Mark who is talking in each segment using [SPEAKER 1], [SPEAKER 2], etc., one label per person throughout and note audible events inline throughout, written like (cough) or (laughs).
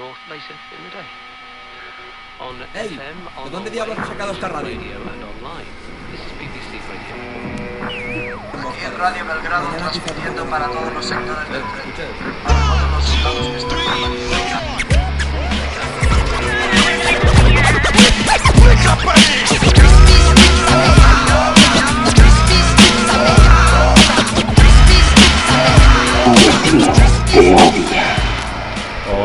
[SPEAKER 1] North later in the day. On
[SPEAKER 2] Ey,
[SPEAKER 1] FM,
[SPEAKER 2] ¿de dónde diablos has sacado esta radio?
[SPEAKER 1] radio and online. This is BBC Radio.
[SPEAKER 3] Aquí en Radio Belgrado transmitiendo para todos los sectores del
[SPEAKER 2] Eh,
[SPEAKER 3] tren.
[SPEAKER 2] escucha.
[SPEAKER 3] Para todos los estados que están permaneciendo.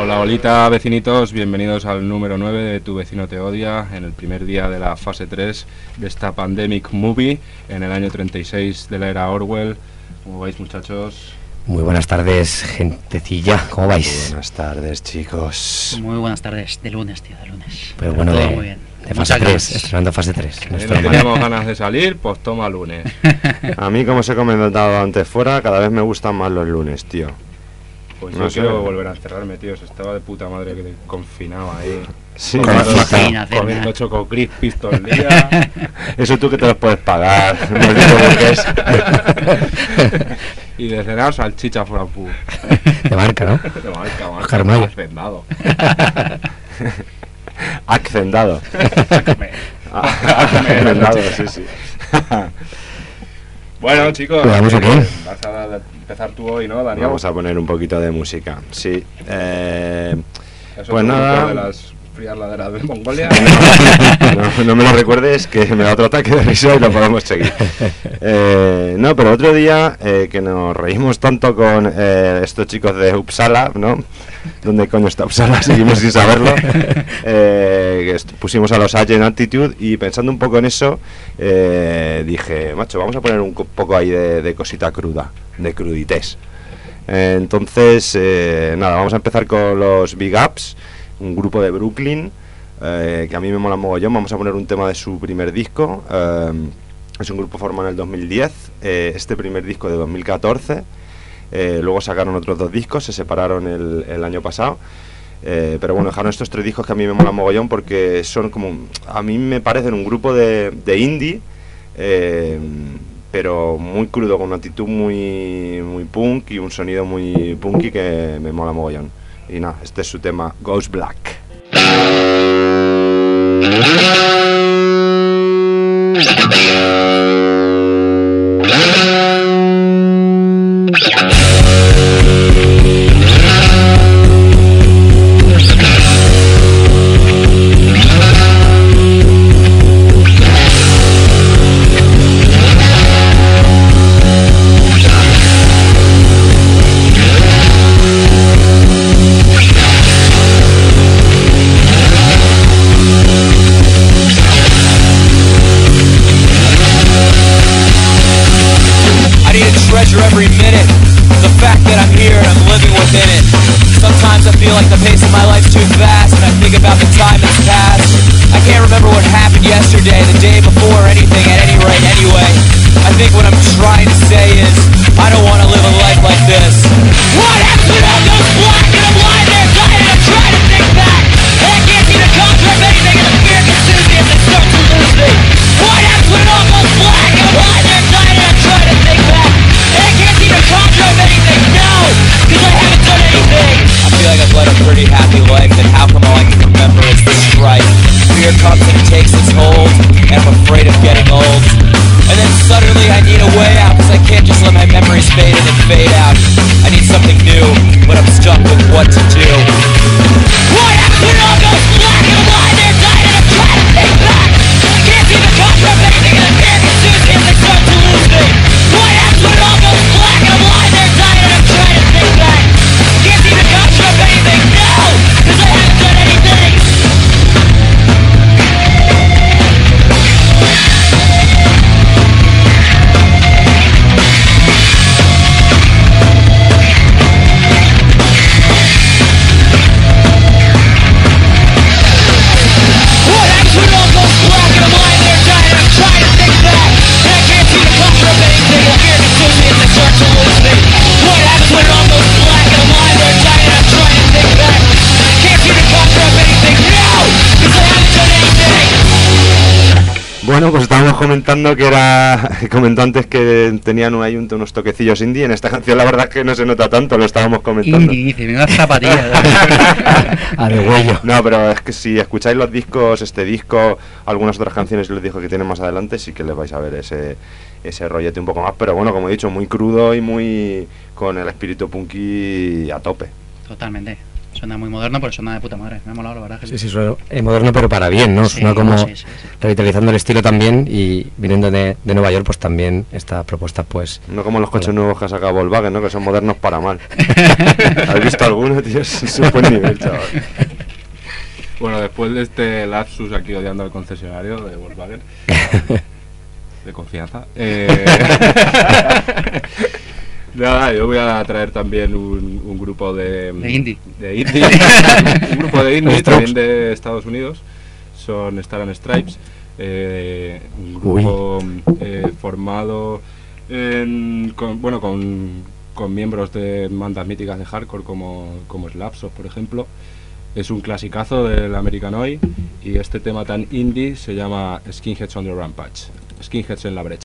[SPEAKER 4] Hola, holita, vecinitos, bienvenidos al número 9 de Tu vecino te odia, en el primer día de la fase 3 de esta Pandemic Movie, en el año 36 de la era Orwell. ¿Cómo vais, muchachos?
[SPEAKER 5] Muy buenas tardes, gentecilla. ¿Cómo vais?
[SPEAKER 6] Buenas tardes, chicos.
[SPEAKER 7] Muy buenas tardes, de lunes, tío, de lunes.
[SPEAKER 5] Pues bueno, de,
[SPEAKER 7] muy bien.
[SPEAKER 5] de fase
[SPEAKER 7] Muchas
[SPEAKER 5] 3,
[SPEAKER 7] gracias.
[SPEAKER 5] estrenando fase 3.
[SPEAKER 4] Eh, no teníamos ganas de salir, pues toma lunes. (laughs)
[SPEAKER 6] A mí, como os he comentado antes fuera, cada vez me gustan más los lunes, tío.
[SPEAKER 4] Pues
[SPEAKER 6] No
[SPEAKER 4] yo
[SPEAKER 6] sé.
[SPEAKER 4] quiero volver a encerrarme, tío. Se estaba de puta madre que confinado ahí.
[SPEAKER 6] Sí,
[SPEAKER 4] Comiendo choco crispis todo el día. (laughs)
[SPEAKER 6] Eso tú que te los puedes pagar. (laughs) (laughs)
[SPEAKER 4] y de cenar salchicha frappú.
[SPEAKER 5] De marca, ¿no?
[SPEAKER 4] De marca, marca,
[SPEAKER 5] Oscar Mayer.
[SPEAKER 4] hacendado.
[SPEAKER 6] Accendado. Accendado, sí, sí.
[SPEAKER 4] Bueno, chicos,
[SPEAKER 5] ¿Lo damos o qué?
[SPEAKER 4] vas a empezar tú hoy, ¿no, Daniel?
[SPEAKER 6] Vamos a poner un poquito de música. Sí. Eh,
[SPEAKER 4] Eso
[SPEAKER 6] pues nada.
[SPEAKER 4] de las frías laderas de Mongolia.
[SPEAKER 6] no, no me lo recuerdes que me da otro ataque de risa y lo podemos seguir. Eh, no, pero otro día eh, que nos reímos tanto con eh, estos chicos de Uppsala, ¿no? ¿Dónde coño está Uppsala? Seguimos sin saberlo. Eh, que pusimos a los Agent Attitude y pensando un poco en eso, eh, dije, macho, vamos a poner un co- poco ahí de, de cosita cruda, de crudités. Entonces, eh, nada, vamos a empezar con los Big Ups, un grupo de Brooklyn, eh, que a mí me mola mogollón. Vamos a poner un tema de su primer disco. eh, es un grupo formado en el 2010, eh, este primer disco de 2014. eh, luego sacaron otros dos discos, se separaron el, año pasado. pero bueno, dejaron estos tres discos que a mí me molan mogollón porque son como. A mí me parecen un grupo de, de indie. pero muy crudo, con una actitud muy, muy punk y un sonido muy punky que me mola mogollón. Y nada, este es su tema Ghost Black. (laughs) comentando que era. (laughs) Comentó antes que tenían un ayunto, unos toquecillos indie. En esta canción, la verdad es que no se nota tanto, lo estábamos comentando.
[SPEAKER 7] Indie, dice, menuda zapatilla. (laughs)
[SPEAKER 5] A de huello.
[SPEAKER 6] No, pero es que si escucháis los discos, este disco, algunas otras canciones, les dijo que tienen más adelante, sí que les vais a ver ese, ese rollete un poco más. Pero bueno, como he dicho, muy crudo y muy con el espíritu punky a tope.
[SPEAKER 7] Totalmente. Suena muy moderno, pero suena de puta madre. Me ha molado, la verdad. que
[SPEAKER 5] Sí, sí, suena eh, moderno pero para bien, ¿no?
[SPEAKER 7] Sí,
[SPEAKER 5] Suena como
[SPEAKER 7] sí, sí, sí.
[SPEAKER 5] revitalizando el estilo también y viniendo de, de Nueva York, pues también esta propuesta, pues...
[SPEAKER 6] No como los coches
[SPEAKER 5] Hola.
[SPEAKER 6] nuevos que ha sacado Volkswagen, ¿no? Que son modernos para mal. (laughs) ¿Has visto alguno, tío? Es es un buen nivel, chaval. (laughs)
[SPEAKER 4] Bueno, después de este lapsus aquí odiando al concesionario de Volkswagen, (laughs) de confianza, eh, nada, yo voy a traer también un, un grupo de...
[SPEAKER 7] De indie.
[SPEAKER 4] De (laughs) indie. (laughs) un grupo de indie, también de Estados Unidos. Son Star and Stripes. eh, un grupo eh, formado en- con, bueno, con, con miembros de bandas míticas de hardcore como, como Slapshot, por ejemplo. Es un clasicazo del Americanoid y este tema tan indie se llama Skinheads on the Rampage. Skinheads en la brecha.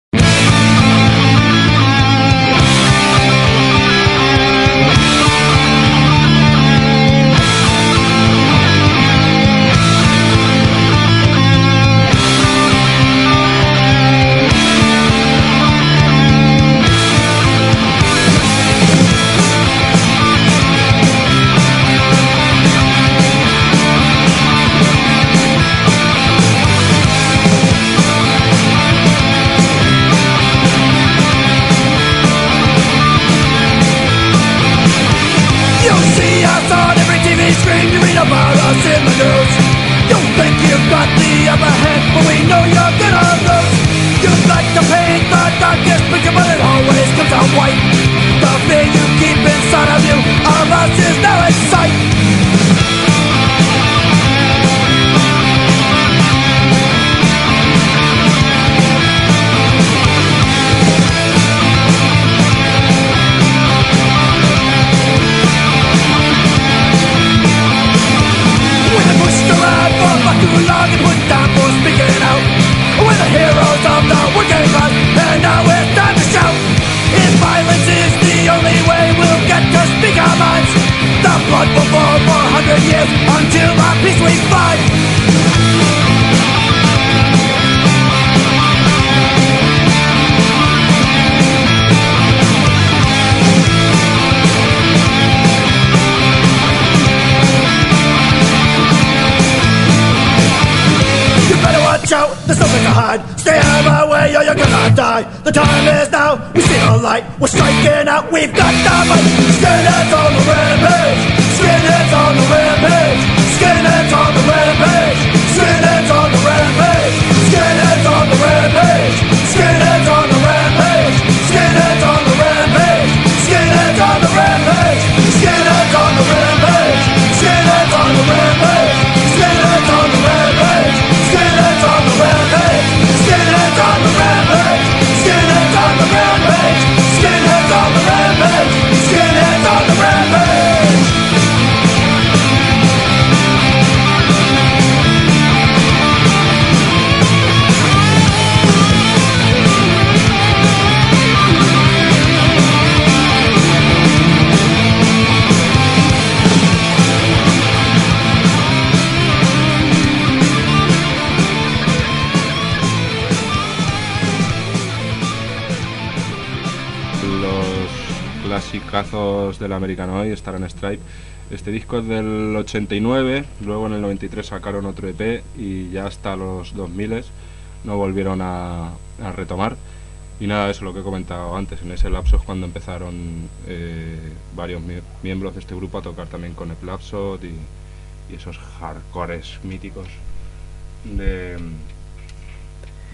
[SPEAKER 4] Del Americanoid, Star and Stripe. Este disco es del 89, luego en el 93 sacaron otro EP y ya hasta los 2000 no volvieron a, a retomar. Y nada, eso lo que he comentado antes, en ese lapso es cuando empezaron eh, varios mie- miembros de este grupo a tocar también con el Lapsot y, y esos hardcores míticos de,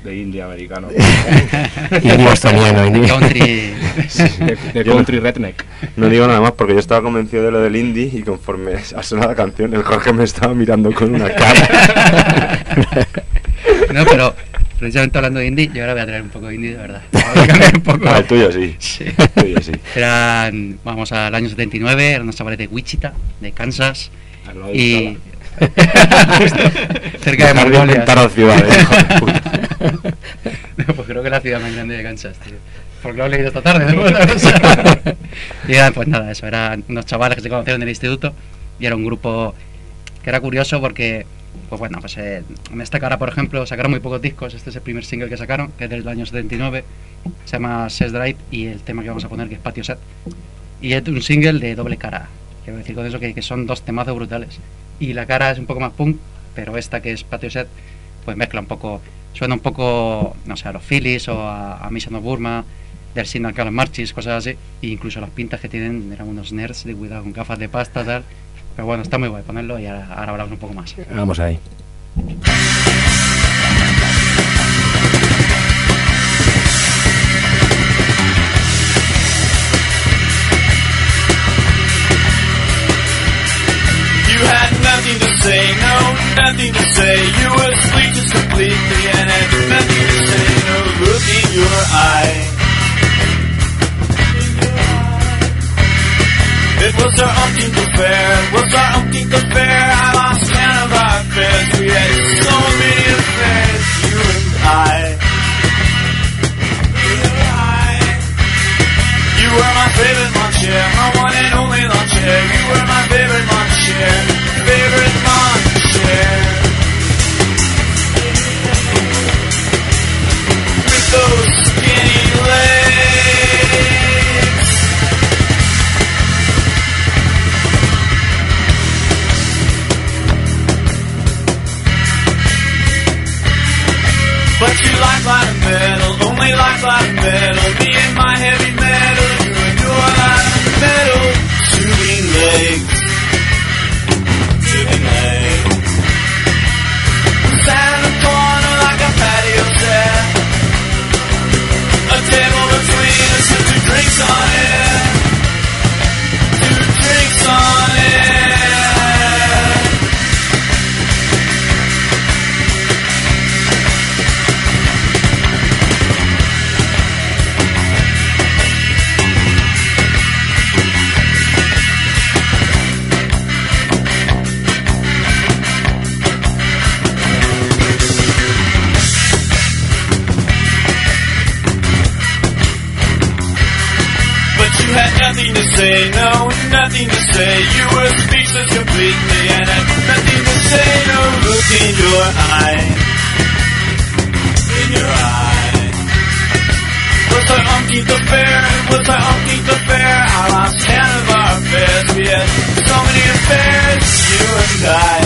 [SPEAKER 4] de indie americano. (laughs)
[SPEAKER 5] Indie.
[SPEAKER 7] Country.
[SPEAKER 4] de, de
[SPEAKER 6] Yo no-
[SPEAKER 4] country redneck.
[SPEAKER 6] No digo nada más porque yo estaba convencido de lo del indie y conforme ha sonado la canción, el Jorge me estaba mirando con una cara. (laughs)
[SPEAKER 7] No, pero precisamente hablando de indie, yo ahora voy a traer un poco de indie, de verdad. Un poco.
[SPEAKER 6] Ah, el tuyo sí.
[SPEAKER 7] Sí.
[SPEAKER 6] El tuyo sí.
[SPEAKER 7] Eran, vamos al año 79, eran unos chavales de Wichita, de Kansas. Y Cerca de
[SPEAKER 6] inventar las ciudades, hijo de puta. (laughs)
[SPEAKER 7] No, pues creo que es la ciudad más grande de Kansas, tío. Porque lo he leído esta tarde. ¿no? (laughs) Y era, pues nada, eso, eran unos chavales que se conocieron en el instituto y era un grupo que era curioso porque, pues bueno, pues eh, en esta cara, por ejemplo, sacaron muy pocos discos. Este es el primer single que sacaron, que es del año 79. Se llama Sex Drive y el tema que vamos a poner, que es Patio Set. Y es un single de doble cara. Quiero decir con eso que, que son dos temazos brutales. Y la cara es un poco más punk, pero esta que es Patio Set, pues mezcla un poco, suena un poco, no sé, a los Phillies o a, a Mission of Burma, del Signal Calm Marches, cosas así. E incluso las pintas que tienen eran unos nerds de cuidado con gafas de pasta, tal. Pero bueno, está muy guay ponerlo y ahora hablamos un poco más.
[SPEAKER 5] Vamos ahí.
[SPEAKER 8] Nothing to say. You were asleep just completely and had nothing to say, no look in your eye. It was our umpteenth affair, it was our umpteenth affair. I lost count of our affairs. We had so many affairs, you and I. You were my favorite lawn chair, my one and only lawn chair. You were my favorite lawn chair, favorite affair. I lost count of our affairs. We had so many affairs, you and I.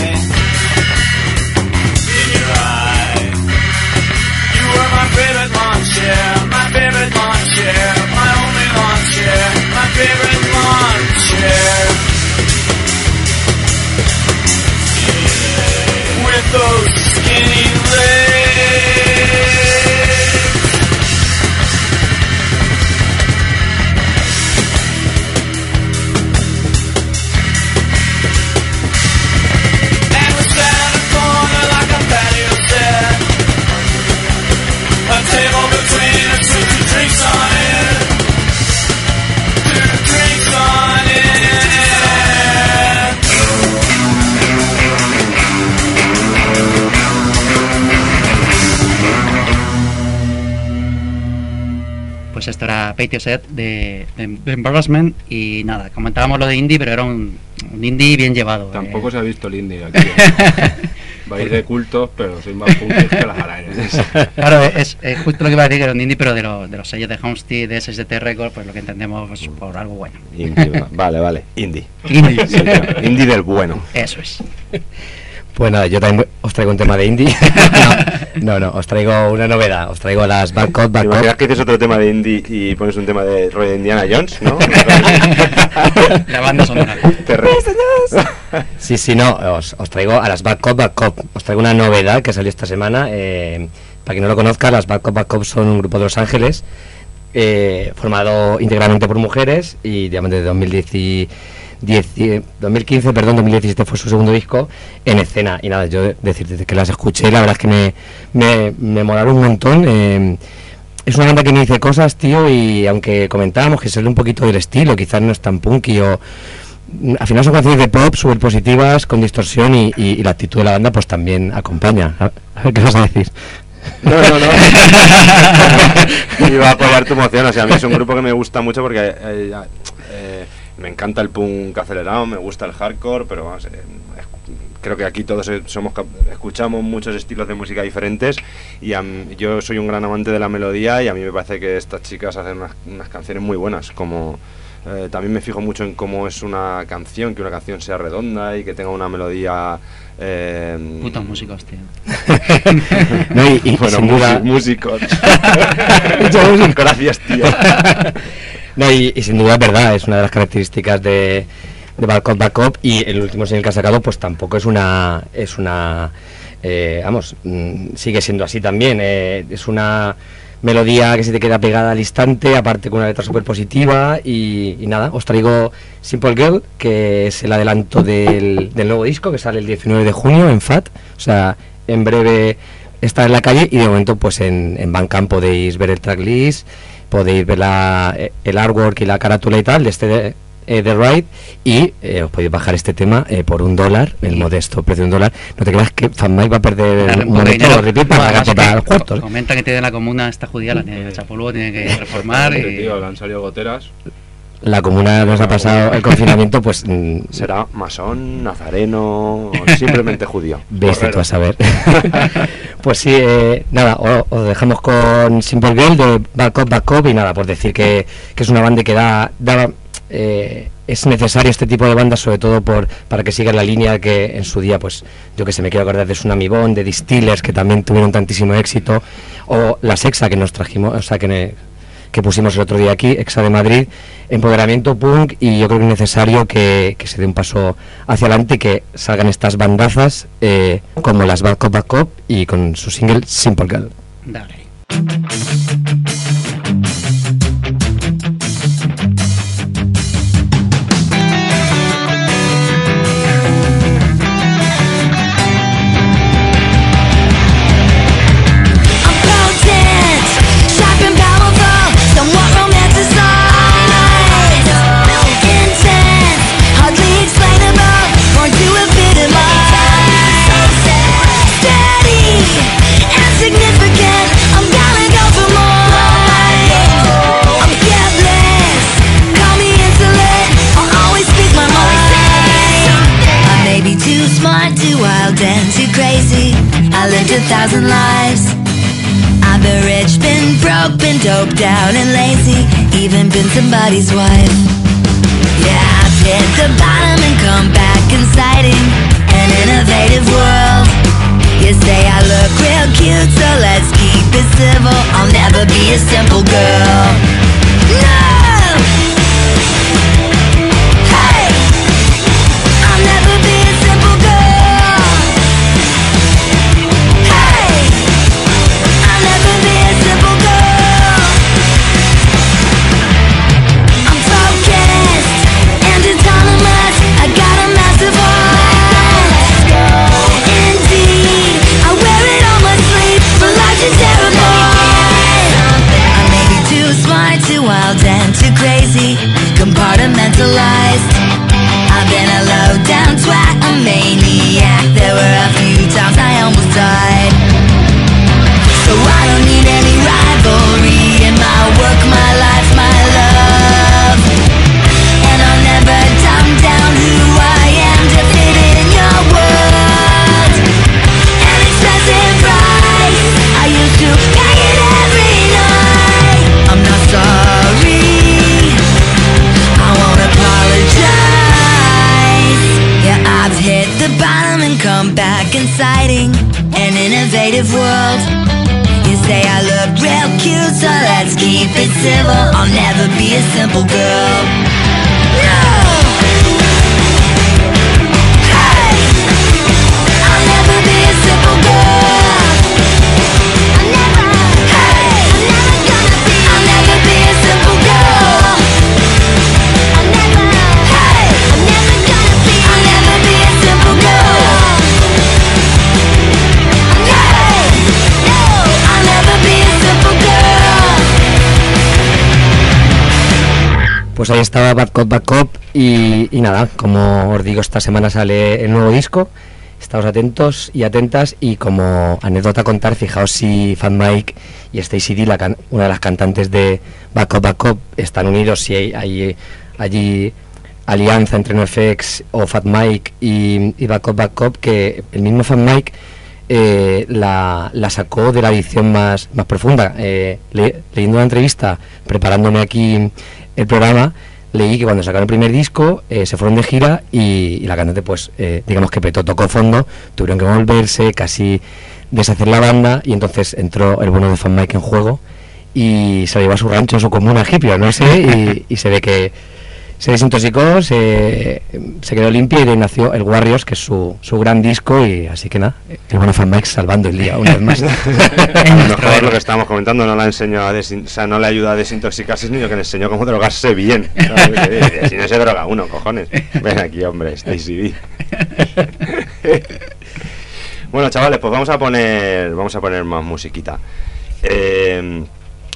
[SPEAKER 8] In your eye. You were my favorite lawn chair, my favorite lawn chair, my only lawn chair, my favorite lawn chair. With those
[SPEAKER 7] Pues esto era Patio Set de, de, de Embarrassment y nada, comentábamos lo de indie, pero era un, un indie bien llevado. eh.
[SPEAKER 4] Tampoco se ha visto el indie aquí. ¿eh? (laughs) Vais de cultos, pero sois más punkis que las arañas. (laughs)
[SPEAKER 7] Claro, es, es justo lo que iba a decir, que era un indie, pero de, lo- de los sellos de Homestead, de SST Records, pues lo que entendemos pues, por algo bueno.
[SPEAKER 6] Indie, va- vale, vale. Indie.
[SPEAKER 7] Indie.
[SPEAKER 6] Sí, claro, indie del bueno.
[SPEAKER 7] Eso es.
[SPEAKER 5] Pues nada, yo también os traigo un tema de indie. no, (laughs) no, no, os traigo una novedad. Os traigo las Bad Cop,
[SPEAKER 6] ¿Te
[SPEAKER 5] Bad
[SPEAKER 6] imaginas
[SPEAKER 5] Cop.
[SPEAKER 6] que dices otro tema de indie y pones un tema de de Indiana Jones, no? (laughs)
[SPEAKER 7] La banda sonora.
[SPEAKER 6] Re-
[SPEAKER 5] Sí, sí, no, os, os traigo a las Bad Cop, Bad Cop. Os traigo una novedad que salió esta semana. eh, para quien no lo conozca, las Bad Cop, Bad Cop son un grupo de Los Ángeles eh, formado íntegramente por mujeres y digamos desde 2010 y- 10 y- 2015, perdón, 2017 fue su segundo disco en escena. Y nada, yo decirte que las escuché, la verdad es que me, me, me molaron un montón. eh, es una banda que me dice cosas, tío, y aunque comentábamos que sale un poquito del estilo, quizás no es tan punky o, mm, al final son canciones de pop súper positivas, con distorsión y, y- y la actitud de la banda pues también acompaña. A ver qué vas a decir.
[SPEAKER 6] No, no, no. (laughs) Iba a probar tu emoción. O sea, a mí es un grupo que me gusta mucho porque eh, eh, me encanta el punk acelerado, me gusta el hardcore, pero vamos, eh, creo que aquí todos somos escuchamos muchos estilos de música diferentes y a yo soy un gran amante de la melodía y a mí me parece que estas chicas hacen unas, unas canciones muy buenas. Como eh, también me fijo mucho en cómo es una canción, que una canción sea redonda y que tenga una melodía. Eh,
[SPEAKER 7] Putos músicos, tío. (laughs)
[SPEAKER 5] No, y- y
[SPEAKER 6] bueno, músicos. (laughs)
[SPEAKER 5] Músicos.
[SPEAKER 6] Gracias, tío. (laughs)
[SPEAKER 5] No, y, sin duda es verdad, es una de las características de, de Cop, y el último single que ha sacado pues tampoco es una... Es una eh, vamos, mm, sigue siendo así también, eh, es una melodía que se te queda pegada al instante, aparte con una letra súper positiva y, nada, os traigo Simple Girl, que es el adelanto del, nuevo disco que sale el 19 de junio en FAT, o sea, en breve está en la calle y de momento pues en, en podéis ver el tracklist, podéis ver la, eh, el artwork y la carátula y tal de este eh, The Ride y eh, os podéis bajar este tema eh, por un dólar, el modesto precio de un dólar. No te creas que Fanmai va a perder
[SPEAKER 7] Claro,
[SPEAKER 5] un de
[SPEAKER 7] No,
[SPEAKER 5] para pagar los cuartos.
[SPEAKER 7] Comenta que tiene la comuna esta judía, la tiene que echar polvo, tiene que (laughs) reformar y...
[SPEAKER 4] tío, le han salido goteras.
[SPEAKER 5] La comuna nos ha pasado el confinamiento, pues (laughs) mm,
[SPEAKER 6] Será masón, nazareno o simplemente judío.
[SPEAKER 5] Veste tú a saber. (laughs) pues sí, eh, nada, o- os dejamos con Simple Girl de Back Up, Back Up y nada, por decir que, que es una banda que da, da eh, es necesario este tipo de bandas, sobre todo por para que siga la línea que en su día, pues yo que sé, me quiero acordar de Tsunami Bond, de Distillers, que también tuvieron tantísimo éxito, o la Sexa que nos trajimos, o sea, que, ne- que pusimos el otro día aquí, Exa de Madrid, empoderamiento punk, y yo creo que es necesario que, se dé un paso hacia adelante y que salgan estas bandazas eh, como las Bad Cop Bad Cop y con su single Simple Girl.
[SPEAKER 9] Somebody's wife. Yeah, I've hit the bottom and come back inciting an innovative world. You say I look real cute, so let's keep it civil. I'll never be a simple girl.
[SPEAKER 5] Pues ahí estaba Bad Cop, Bad Cop y, nada, como os digo, esta semana sale el nuevo disco. Estáos atentos y atentas y como anécdota contar, fijaos si Fan Mike y Stacy D, una de las cantantes de Bad Cop, Bad Cop, están unidos, si hay, hay allí alianza entre NoFX o Fat Mike y, y Bad Cop, Bad Cop, que el mismo Fat Mike eh, la, sacó de la edición más, más profunda. Eh, le- leyendo una entrevista, preparándome aquí el programa, leí que cuando sacaron el primer disco eh, se fueron de gira y, la cantante, pues, eh, digamos que petó, tocó fondo, tuvieron que volverse, casi deshacer la banda y entonces entró el bueno de Fan Mike en juego y se lo llevó a su rancho, a su comuna no sé, y se ve que se desintoxicó, se, se quedó limpia y de ahí nació el Warriors, que es su, su gran disco y así que nada, el bueno Fan Mike salvando el día una vez más. (laughs)
[SPEAKER 6] A lo mejor lo que estábamos comentando no la enseñó a desin- o sea, no le ayuda a desintoxicarse, sino que le enseñó cómo drogarse bien. (laughs) ¿sabes? si no se droga uno, cojones. Ven aquí, hombre, Stacy D. (laughs) bueno, chavales, pues vamos a poner, vamos a poner más musiquita. Eh,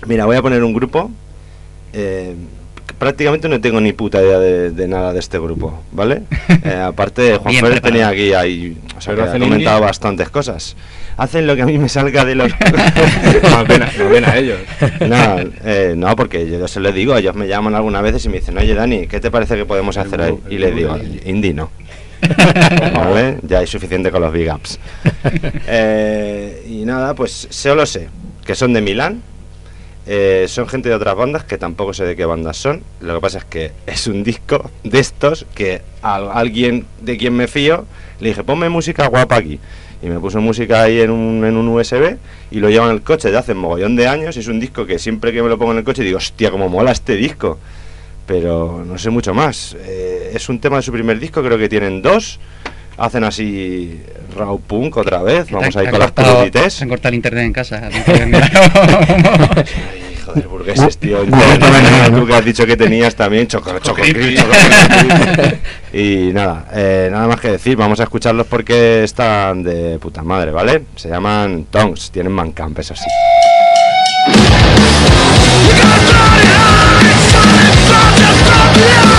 [SPEAKER 6] mira, voy a poner un grupo. eh, prácticamente no tengo ni puta idea de, de nada de este grupo, ¿vale? (laughs) Eh, aparte, Juan
[SPEAKER 7] Bien
[SPEAKER 6] Pérez
[SPEAKER 7] preparado.
[SPEAKER 6] tenía aquí ahí, o sea,
[SPEAKER 4] ¿Pero
[SPEAKER 6] que ha comentado
[SPEAKER 4] indie?
[SPEAKER 6] bastantes cosas. Hacen lo que a mí me salga de los... (laughs)
[SPEAKER 4] Pena, pena ellos.
[SPEAKER 6] No, eh, no, porque yo se lo digo, ellos me llaman algunas veces y me dicen, oye Dani, ¿qué te parece que podemos hacer ahí? Y les digo, indie no. (laughs) ¿Vale? Ya hay suficiente con los big ups. Eh, y nada, pues solo sé que son de Milán. Eh, son gente de otras bandas que tampoco sé de qué bandas son. Lo que pasa es que (laughs) es un disco de estos que a alguien de quien me fío le dije, ponme música guapa aquí. Y me puso música ahí en un, en un USB y lo llevo en el coche de hace mogollón de años. Es un disco que siempre que me lo pongo en el coche digo, hostia, cómo mola este disco. Pero no sé mucho más. Eh, es un tema de su primer disco, creo que tienen dos. Hacen así raw punk otra vez. Vamos ahí
[SPEAKER 7] te
[SPEAKER 6] con las
[SPEAKER 7] te han cortado el internet en casa.
[SPEAKER 6] Joder, burgueses, tío.
[SPEAKER 5] Uh,
[SPEAKER 6] Internet,
[SPEAKER 5] uh, uh,
[SPEAKER 6] tú que has dicho que tenías también, choco. Y nada, eh, nada más que decir, vamos a escucharlos porque están de puta madre, ¿vale? Se llaman Tongs, tienen Mancamp, eso sí. Bueno, eh,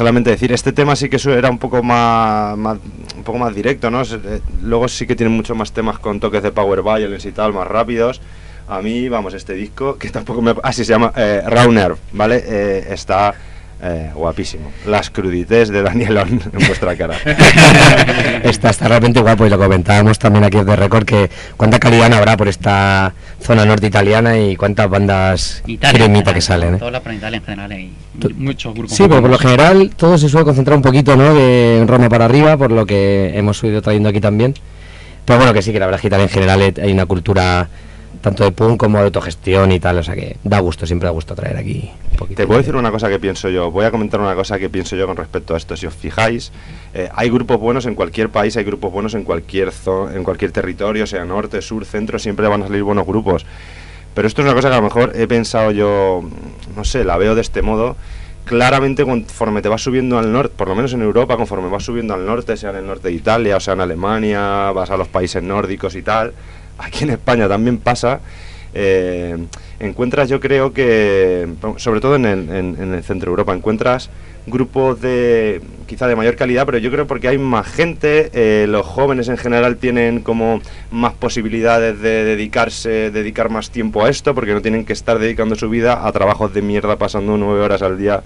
[SPEAKER 6] solamente decir, este tema sí que era un poco más, un poco más directo, ¿no? Eh, Luego sí que tiene muchos más temas con toques de power violence y tal, más rápidos. A mí, vamos, este disco, que tampoco me... Ah, sí, se llama eh, ¿vale? Eh, está eh, guapísimo. Las crudités de Danielón en vuestra cara. (laughs)
[SPEAKER 5] está, está realmente guapo y lo comentábamos también aquí de récord que cuánta calidad habrá por esta zona norte italiana y cuántas bandas
[SPEAKER 7] Italia,
[SPEAKER 5] cremita
[SPEAKER 7] en
[SPEAKER 5] que salen. ¿eh?
[SPEAKER 7] Toda la Italia en general hay
[SPEAKER 5] Tú-
[SPEAKER 7] muchos grupos.
[SPEAKER 5] Sí, pero por lo general todo se suele concentrar un poquito, ¿no? De Roma para arriba, por lo que hemos ido trayendo aquí también. Pero bueno, que sí, que la verdad es que Italia en general hay una cultura tanto de punk como de autogestión y tal, o sea que da gusto, siempre da gusto traer aquí un poquito.
[SPEAKER 6] Te puedo decir una cosa que pienso yo. Voy a comentar una cosa que pienso yo con respecto a esto. Si os fijáis, eh, hay grupos buenos en cualquier país, hay grupos buenos en cualquier zo- en cualquier territorio, sea norte, sur, centro, siempre van a salir buenos grupos. Pero esto es una cosa que a lo mejor he pensado yo, no sé, la veo de este modo. Claramente conforme te vas subiendo al norte, por lo menos en Europa, conforme vas subiendo al norte, sea en el norte de Italia, o sea en Alemania, vas a los países nórdicos y tal, aquí en España también pasa, eh, encuentras yo creo que, sobre todo en el, en- el centro de Europa, encuentras grupos de quizá de mayor calidad, pero yo creo porque hay más gente, eh, los jóvenes en general tienen como más posibilidades de dedicarse, dedicar más tiempo a esto, porque no tienen que estar dedicando su vida a trabajos de mierda pasando nueve horas al día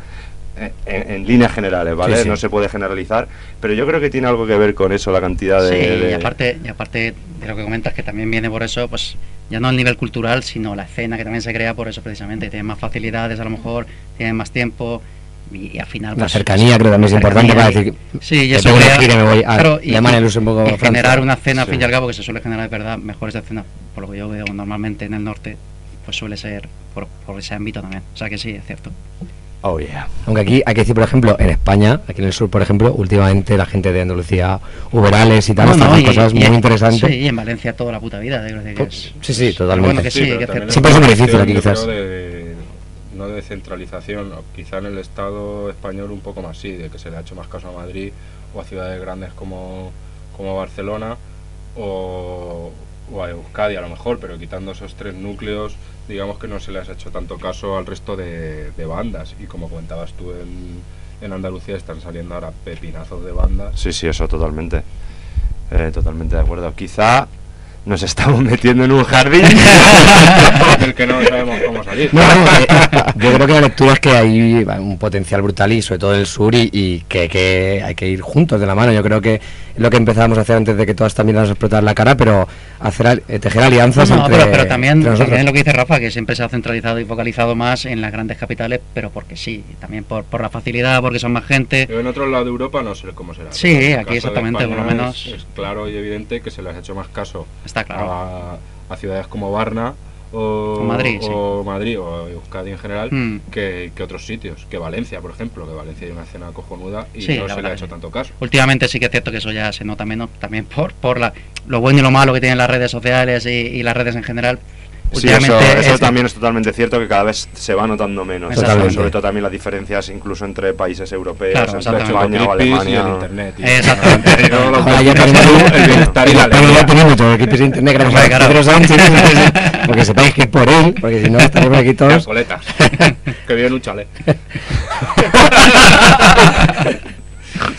[SPEAKER 6] en, en líneas generales, ¿vale?
[SPEAKER 5] Sí, sí.
[SPEAKER 6] No se puede generalizar, pero yo creo que tiene algo que ver con eso, la cantidad de...
[SPEAKER 7] Sí,
[SPEAKER 6] de-
[SPEAKER 7] y aparte, y aparte de lo que comentas, que también viene por eso, pues ya no el nivel cultural, sino la escena que también se crea por eso precisamente. Tienen más facilidades, a lo mejor, tienen más tiempo y, y al final.
[SPEAKER 5] La
[SPEAKER 7] pues,
[SPEAKER 5] cercanía creo también es
[SPEAKER 7] la
[SPEAKER 5] importante para decir que
[SPEAKER 7] Sí, y eso crea-
[SPEAKER 5] y me voy a
[SPEAKER 7] claro, y- y generar una escena, al fin y al cabo, que se suele generar, de verdad, mejores escenas, por lo que yo veo normalmente en el norte, pues suele ser por, por ese ámbito también. O sea que sí, es cierto.
[SPEAKER 6] Oh, yeah.
[SPEAKER 5] Aunque aquí hay que decir, por ejemplo, en España, aquí en el sur, por ejemplo, últimamente la gente de Andalucía, Uberales y tal,
[SPEAKER 7] No,
[SPEAKER 5] están
[SPEAKER 7] no, y-
[SPEAKER 5] cosas
[SPEAKER 7] y
[SPEAKER 5] muy
[SPEAKER 7] en-
[SPEAKER 5] interesantes.
[SPEAKER 7] Sí, y en Valencia toda la puta vida. que es-
[SPEAKER 5] Sí, sí, totalmente.
[SPEAKER 7] Bueno, que sí,
[SPEAKER 4] pero
[SPEAKER 7] que.
[SPEAKER 5] Siempre es un beneficio aquí,
[SPEAKER 4] yo
[SPEAKER 5] quizás.
[SPEAKER 4] creo de- no de centralización, quizá en el Estado español un poco más sí, de que se le ha hecho más caso a Madrid o a ciudades grandes como, como Barcelona o, o a Euskadi a lo mejor, pero quitando esos tres núcleos, digamos que no se les ha hecho tanto caso al resto de, de bandas. Y como comentabas tú, en, en Andalucía están saliendo ahora pepinazos de bandas.
[SPEAKER 6] Sí, sí, eso totalmente. Eh, totalmente de acuerdo. Quizá nos estamos metiendo en un jardín. (laughs)
[SPEAKER 4] del que no sabemos cómo salir.
[SPEAKER 5] No, no, eh, yo creo que la lectura es que hay un potencial brutal y sobre todo en el sur y, y que, que hay que ir juntos de la mano. Yo creo que lo que empezábamos a hacer antes de que todas también nos explotar la cara, pero hacer eh, tejer alianzas
[SPEAKER 7] No, no,
[SPEAKER 5] entre,
[SPEAKER 7] pero, pero también,
[SPEAKER 5] entre nosotros.
[SPEAKER 7] también lo que dice Rafa, que siempre se ha centralizado y focalizado más en las grandes capitales, pero porque sí, también por, por la facilidad, porque son más gente.
[SPEAKER 4] Pero en otro lado de Europa no sé cómo será.
[SPEAKER 7] Sí,
[SPEAKER 4] en
[SPEAKER 7] aquí exactamente, por lo menos.
[SPEAKER 4] Es, es claro y evidente que se les ha hecho más caso
[SPEAKER 7] Está claro.
[SPEAKER 4] a, a ciudades como Varna o,
[SPEAKER 7] O Madrid, sí.
[SPEAKER 4] o Madrid o Euskadi en general
[SPEAKER 7] Mm.
[SPEAKER 4] que, que otros sitios. Que Valencia, por ejemplo, que Valencia hay una escena cojonuda y
[SPEAKER 7] Sí,
[SPEAKER 4] no se le ha hecho tanto caso.
[SPEAKER 7] Últimamente sí que es cierto que eso ya se nota menos, también por, por la, lo bueno y lo malo que tienen las redes sociales y, y las redes en general.
[SPEAKER 6] Sí, eso, eso
[SPEAKER 7] es-
[SPEAKER 6] también es totalmente cierto que cada vez se va notando menos. Sobre todo también las diferencias incluso entre países europeos,
[SPEAKER 7] Claro,
[SPEAKER 6] entre. España o
[SPEAKER 4] Creepys y
[SPEAKER 6] Alemania.
[SPEAKER 4] el internet. y-
[SPEAKER 7] Exactamente.
[SPEAKER 4] Todo (laughs) lo
[SPEAKER 5] Ahora
[SPEAKER 4] que-
[SPEAKER 5] ya tenemos
[SPEAKER 4] el bienestar y la
[SPEAKER 5] España ya
[SPEAKER 4] alegría.
[SPEAKER 5] tenemos todo el equipo de internet gracias
[SPEAKER 7] Hombre,
[SPEAKER 5] a
[SPEAKER 7] claro.
[SPEAKER 5] Pedro Sánchez, (laughs) porque sepáis que es por él, porque si no estaríamos aquí
[SPEAKER 4] Las
[SPEAKER 5] todos.
[SPEAKER 4] coletas. (laughs) que vive en un chalet.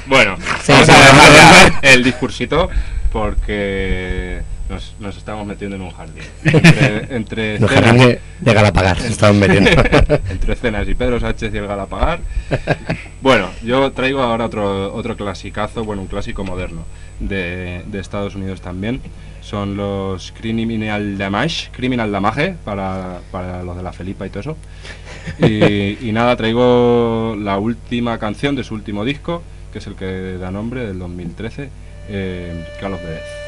[SPEAKER 4] bueno,
[SPEAKER 5] Sí,
[SPEAKER 4] vamos a dejar el discursito porque nos, nos estamos metiendo en un jardín. (laughs) Entre, entre
[SPEAKER 5] Los
[SPEAKER 4] cenas-
[SPEAKER 5] jardines de, de Galapagar se estaban metiendo. (laughs)
[SPEAKER 4] entre cenas y Pedro Sánchez y el Galapagar. Bueno, yo traigo ahora otro, otro clasicazo, bueno, un clásico moderno de, de Estados Unidos también. Son los Criminal Damage, Criminal Damage para, para los de la Felipa y todo eso. Y, y nada, traigo la última canción de su último disco, que es el que da nombre, del 2013, eh, Call of the Death.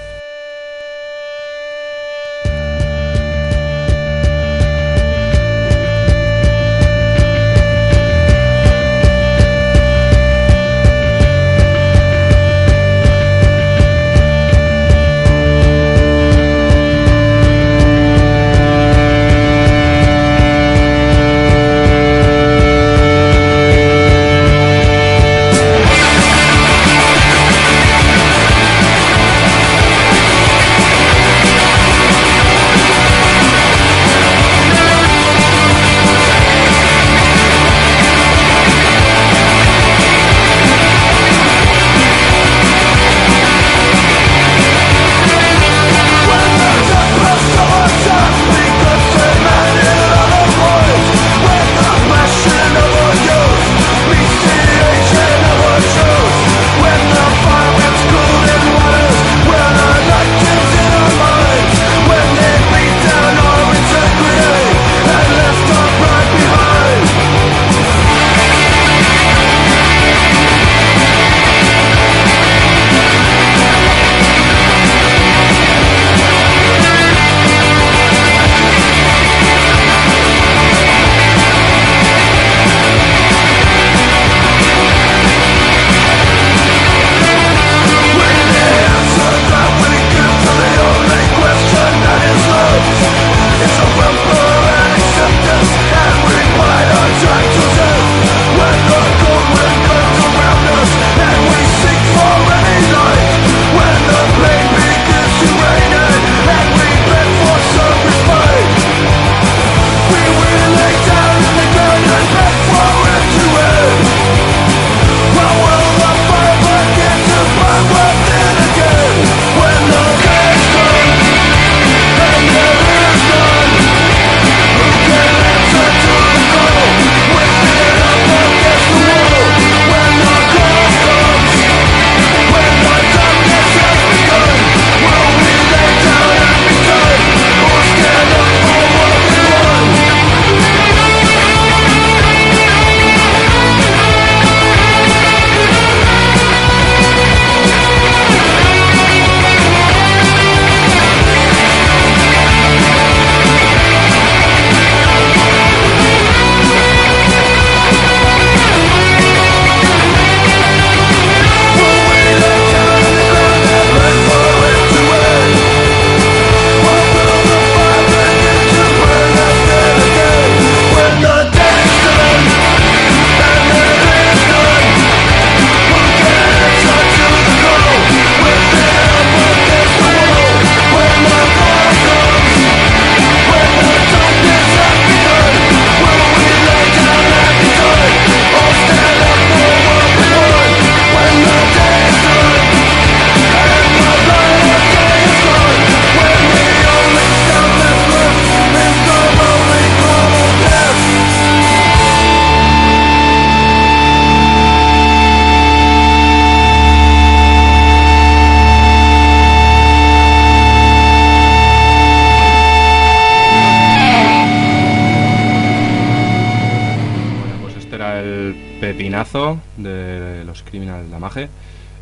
[SPEAKER 4] Pepinazo de los Criminal Damage.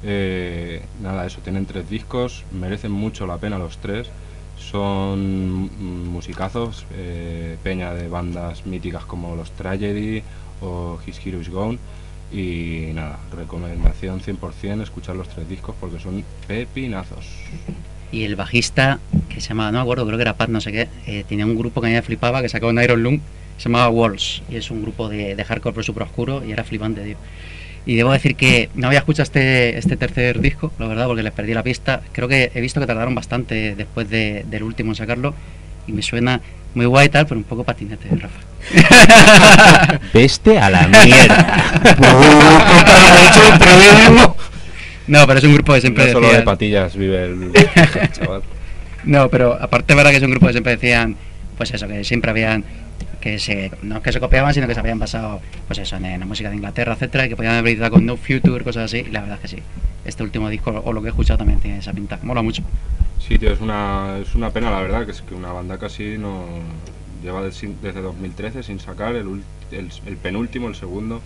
[SPEAKER 4] Eh, nada, eso, tienen tres discos, merecen mucho la pena los tres. Son musicazos, eh, peña de bandas míticas como los Tragedy o His Hero Is Gone. Y nada, recomendación 100% escuchar los tres discos porque son pepinazos.
[SPEAKER 7] Y el bajista, que se llamaba, no me acuerdo, creo que era Pat, no sé qué, eh, tenía un grupo que a mí flipaba, que sacaba un Iron Lung, se llamaba Walls, y es un grupo de, de hardcore pero super oscuro, y era flipante, tío. Y debo decir que no había escuchado este, este tercer disco, la verdad, porque les perdí la pista. Creo que he visto que tardaron bastante después de- del último en sacarlo, y me suena muy guay y tal, pero un poco patinete, Rafa. (laughs)
[SPEAKER 6] Veste a la mierda. (laughs)
[SPEAKER 7] No, pero es un grupo que siempre
[SPEAKER 4] No solo de
[SPEAKER 7] decían-
[SPEAKER 4] patillas vive el (laughs) chaval.
[SPEAKER 7] No, pero aparte es verdad que es un grupo que siempre decían, pues eso, que siempre habían, que se, no que se copiaban, sino que se habían basado, pues eso, en, la música de Inglaterra, etcétera, y que podían haber editado con No Future, cosas así, y la verdad es que sí. Este último disco, o lo que he escuchado, también tiene esa pinta. Mola mucho.
[SPEAKER 4] Sí, tío, es una, es una pena la verdad, que es que una banda casi no lleva des- desde 2013 sin sacar el, el, el penúltimo, el segundo,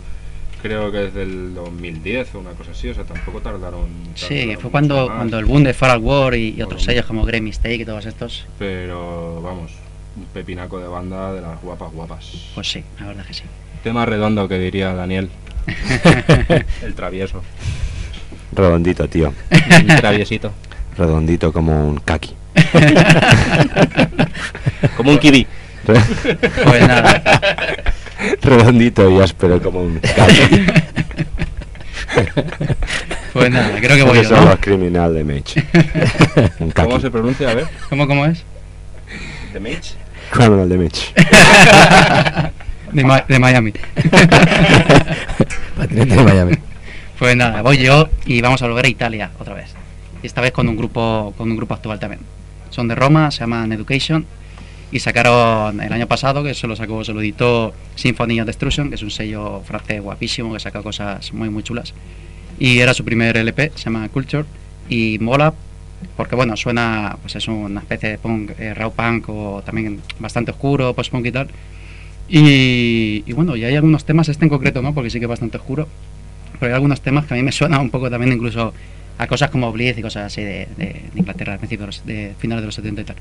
[SPEAKER 4] creo que desde el 2010 o una cosa así, o sea, tampoco tardaron.
[SPEAKER 7] Sí, fue cuando,
[SPEAKER 4] más,
[SPEAKER 7] cuando el boom de Faral War y, y otros sellos como Grey Mistake y todos estos,
[SPEAKER 4] Pero vamos, un pepinaco de banda de las guapas guapas.
[SPEAKER 7] pues sí, la verdad que sí.
[SPEAKER 4] Tema redondo que diría Daniel. (laughs) el travieso.
[SPEAKER 6] Redondito, tío.
[SPEAKER 4] El traviesito.
[SPEAKER 6] Redondito como un kaki. (laughs)
[SPEAKER 4] Como un kiwi.
[SPEAKER 7] Pues nada.
[SPEAKER 6] Redondito y áspero como un kaki.
[SPEAKER 7] Pues nada, creo que voy
[SPEAKER 6] Esos
[SPEAKER 7] yo, ¿no?
[SPEAKER 6] criminal de Mage. (laughs) un.
[SPEAKER 4] ¿Cómo se pronuncia? A ver.
[SPEAKER 7] ¿Cómo, cómo es?
[SPEAKER 4] ¿The Mage?
[SPEAKER 6] Criminal de Mage. (laughs)
[SPEAKER 7] De, Ma- de Miami. (laughs)
[SPEAKER 5] Patinete de Miami.
[SPEAKER 7] Pues nada, voy yo y vamos a volver a Italia otra vez. Y esta vez con un grupo con un grupo actual también. Son de Roma, se llaman Education y sacaron el año pasado, que se lo sacó, se lo editó Symphony of Destruction, que es un sello francés guapísimo que saca cosas muy muy chulas. Y era su primer LP, se llama Culture y mola porque bueno, suena pues es una especie de punk, eh, raw punk o también bastante oscuro, post punk y tal. Y, bueno, y hay algunos temas, este en concreto no, porque sí que es bastante oscuro, pero hay algunos temas que a mí me suenan un poco también incluso a cosas como Blitz y cosas así de, de- de Inglaterra, al principio de, finales de los 70 y tal.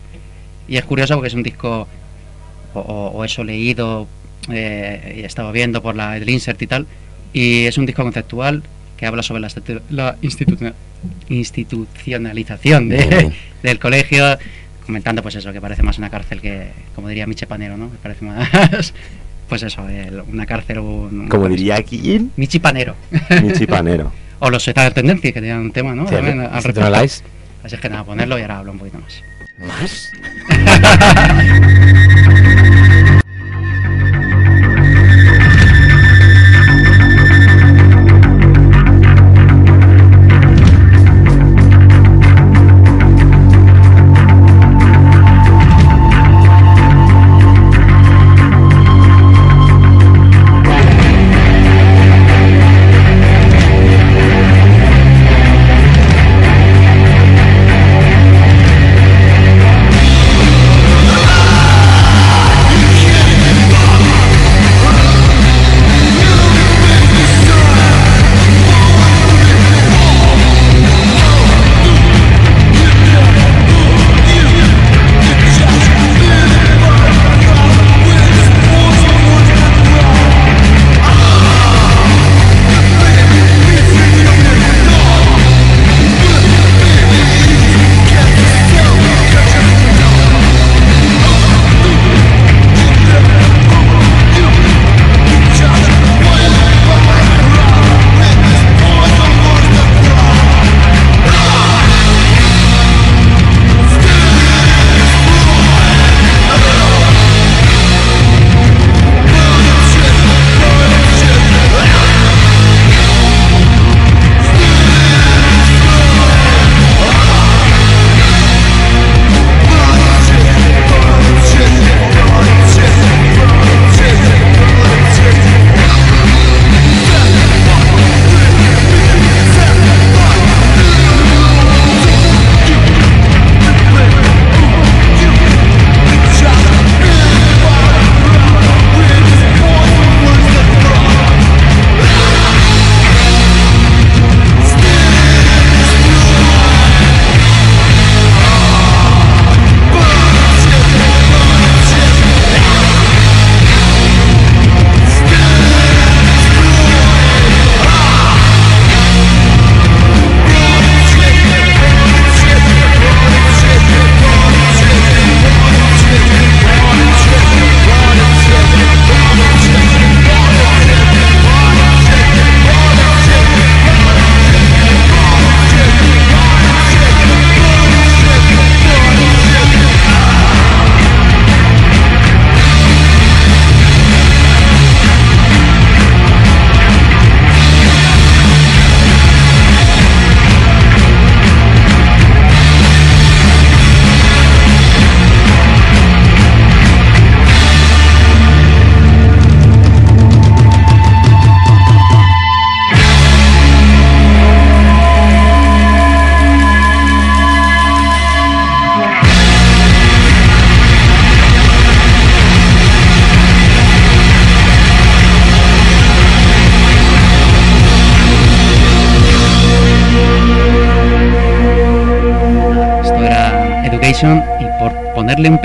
[SPEAKER 7] Y es curioso porque es un disco, o, eso leído, eh, y he estado viendo por la, el insert y tal, y es un disco conceptual que habla sobre la, estatu- la institu- institucionalización de- (laughs) del colegio, comentando pues eso, que parece más una cárcel que, como diría Miche Panero, ¿no? Que parece más, (laughs) pues eso, una cárcel un...
[SPEAKER 6] Como diría aquí,
[SPEAKER 7] Michi Panero. (laughs)
[SPEAKER 6] Michi Panero.
[SPEAKER 7] o los Eternal Tendencies, que tenían un tema, ¿no?
[SPEAKER 5] Sí,
[SPEAKER 7] También al respecto. Así es que nada, ponerlo y ahora hablo un poquito más.
[SPEAKER 5] ¿Más?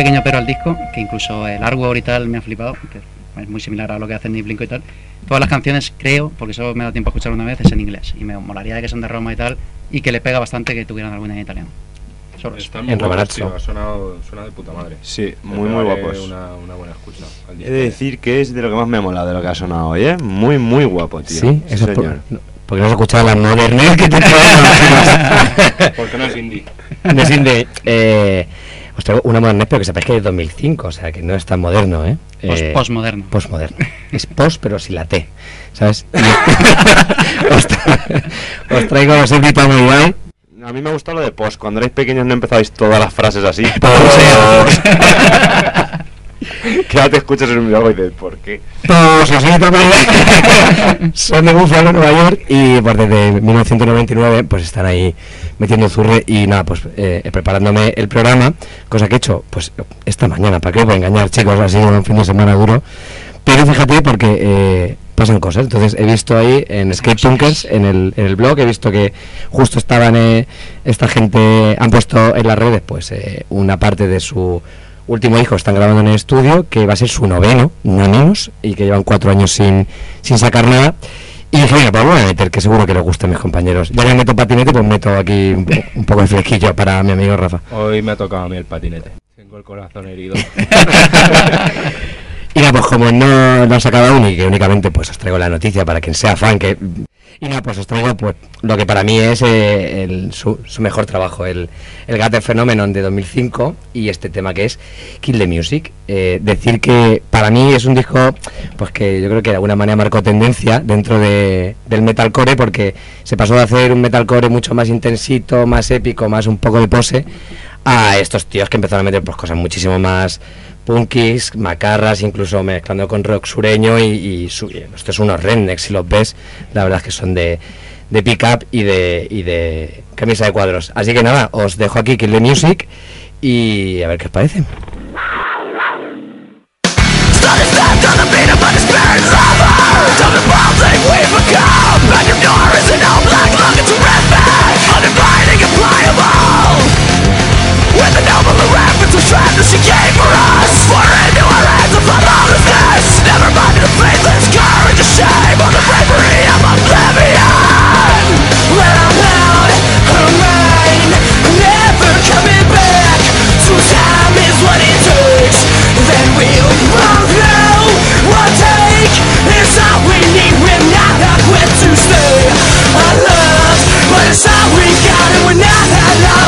[SPEAKER 7] Pequeño pero al disco, que incluso el artwork y tal me ha flipado, que es muy similar a lo que hacen Ni Blinko y tal. Todas las canciones, creo, porque eso me dado tiempo a escuchar una vez, es en inglés. Y me molaría de que son de Roma y tal, y que le pega bastante que tuvieran alguna en italiano. Solo eso.
[SPEAKER 4] Están muy
[SPEAKER 5] En
[SPEAKER 4] guapos, tío, ha sonado, suena de puta madre.
[SPEAKER 6] Sí, muy, muy guapos.
[SPEAKER 4] Una, una buena escucha. al
[SPEAKER 6] He de decir que es de lo que más me ha molado de lo que ha sonado hoy, ¿eh? Muy, muy guapo, tío.
[SPEAKER 5] Sí, eso es por-
[SPEAKER 6] señor.
[SPEAKER 5] no, porque no has escuchado las modernas que te. (laughs)
[SPEAKER 4] Porque no es indie.
[SPEAKER 5] No es indie. Eh, os traigo una moderna, pero que sepáis que es de 2005, o sea que no es tan moderno, ¿eh?
[SPEAKER 7] Post-
[SPEAKER 5] Eh,
[SPEAKER 7] postmoderno.
[SPEAKER 5] Postmoderno. Es post, pero sin la T, ¿sabes? (laughs) Os, tra- os traigo los Everytime muy guay.
[SPEAKER 6] A mí me ha gustado lo de post. Cuando erais pequeños no empezabais todas las frases así. (laughs) (laughs) ahora te escuchas en un video y dices, ¿por qué?
[SPEAKER 5] Todos los muy guay son de Buffalo, Nueva York, y pues desde 1999 pues están ahí metiendo zurre y nada, pues eh, preparándome el programa, cosa que he hecho pues esta mañana, ¿para qué os voy a engañar chicos? Ha sido un fin de semana duro. Pero fíjate porque eh, pasan cosas. Entonces he visto ahí en Skate Punkers, en el, en el blog, he visto que justo estaban eh, esta gente, han puesto en las redes pues eh, una parte de su último hijo, están grabando en el estudio, que va a ser su noveno, no menos, y que llevan cuatro años sin, sin sacar nada. Y dije, venga, pues voy a meter, que seguro que les guste a mis compañeros. Ya que meto patinete, pues meto aquí un poco de flequillo para mi amigo Rafa.
[SPEAKER 4] Hoy me ha tocado a mí el patinete. Tengo el corazón herido. (laughs) (laughs)
[SPEAKER 5] Y nada, pues como no lo han sacado aún y que únicamente pues os traigo la noticia para quien sea fan, que... Y nada, pues os traigo pues lo que para mí es eh, el- su, su mejor trabajo, el, el Gatter Phenomenon de 2005 y este tema que es Kill the Music. Eh, decir que para mí es un disco pues que yo creo que de alguna manera marcó tendencia dentro de, del metalcore porque se pasó de hacer un metalcore mucho más intensito, más épico, más un poco de pose a estos tíos que empezaron a meter pues cosas muchísimo más punkis, macarras, incluso mezclando con rock sureño y, y son unos rednecks, si los ves, la verdad es que son de, de pick-up y de, y de camisa de cuadros. Así que nada, os dejo aquí Kill the Music y a ver qué os parece.
[SPEAKER 9] trap she gave for us. Into our hands Never mind
[SPEAKER 10] the faithless courage shame Or the bravery of oblivion. Out her mind Never coming back. What it takes. Then we'll both know What take is all we need. We're not equipped to stay. Alive But it's all
[SPEAKER 11] we got and we're not alive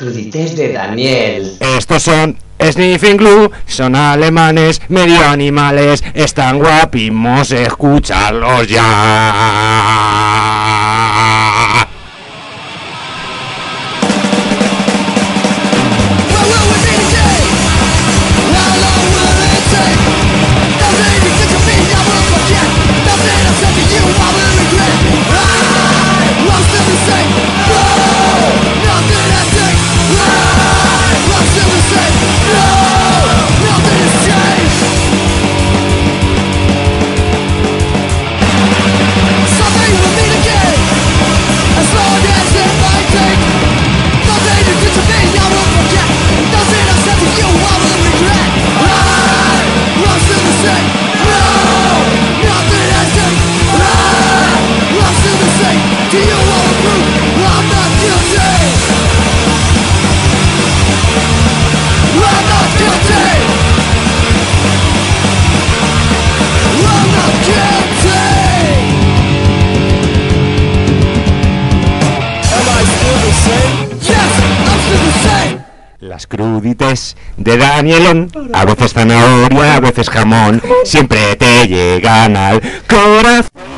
[SPEAKER 11] cruditez de Daniel.
[SPEAKER 12] Estos son Sniffing Glue, son alemanes, medio animales, están guapimos, escucharlos ya. de Danielón. A veces zanahoria, a veces jamón, siempre te llegan al corazón.